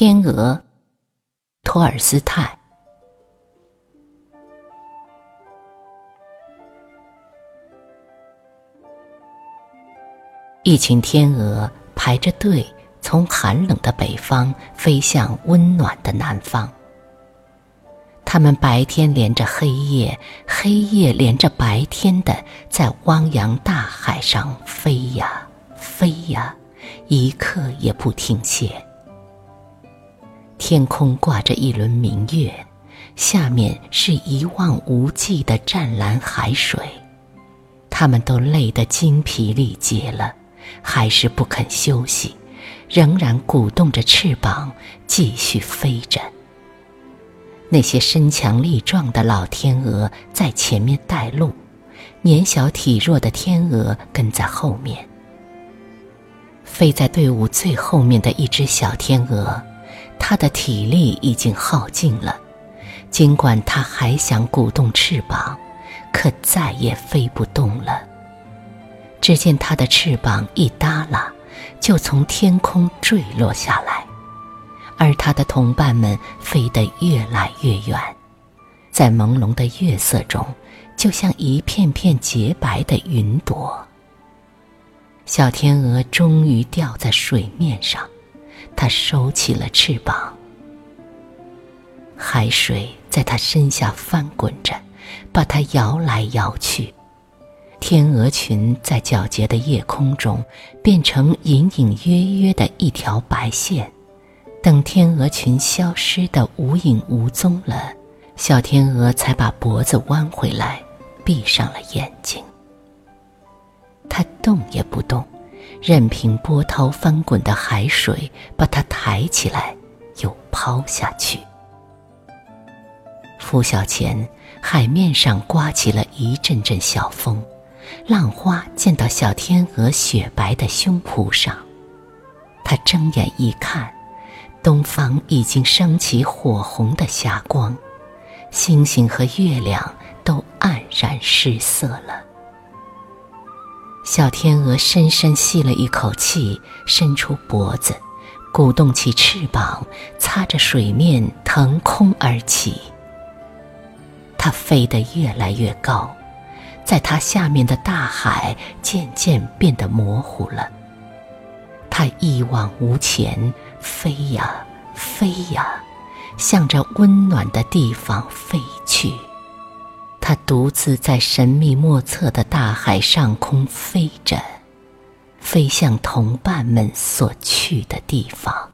天鹅，托尔斯泰。一群天鹅排着队，从寒冷的北方飞向温暖的南方。它们白天连着黑夜，黑夜连着白天的，在汪洋大海上飞呀飞呀，一刻也不停歇。天空挂着一轮明月，下面是一望无际的湛蓝海水。它们都累得精疲力竭了，还是不肯休息，仍然鼓动着翅膀继续飞着。那些身强力壮的老天鹅在前面带路，年小体弱的天鹅跟在后面。飞在队伍最后面的一只小天鹅，它的体力已经耗尽了，尽管它还想鼓动翅膀，可再也飞不动了。只见它的翅膀一耷拉，就从天空坠落下来。而他的同伴们飞得越来越远，在朦胧的月色中，就像一片片洁白的云朵。小天鹅终于掉在水面上，它收起了翅膀。海水在它身下翻滚着，把它摇来摇去。天鹅群在皎洁的夜空中，变成隐隐约约的一条白线。等天鹅群消失的无影无踪了，小天鹅才把脖子弯回来，闭上了眼睛。它动也不动，任凭波涛翻滚的海水把它抬起来，又抛下去。拂晓前，海面上刮起了一阵阵小风，浪花溅到小天鹅雪白的胸脯上。它睁眼一看。东方已经升起火红的霞光，星星和月亮都黯然失色了。小天鹅深深吸了一口气，伸出脖子，鼓动起翅膀，擦着水面腾空而起。它飞得越来越高，在它下面的大海渐渐变得模糊了。它一往无前。飞呀飞呀，向着温暖的地方飞去。它独自在神秘莫测的大海上空飞着，飞向同伴们所去的地方。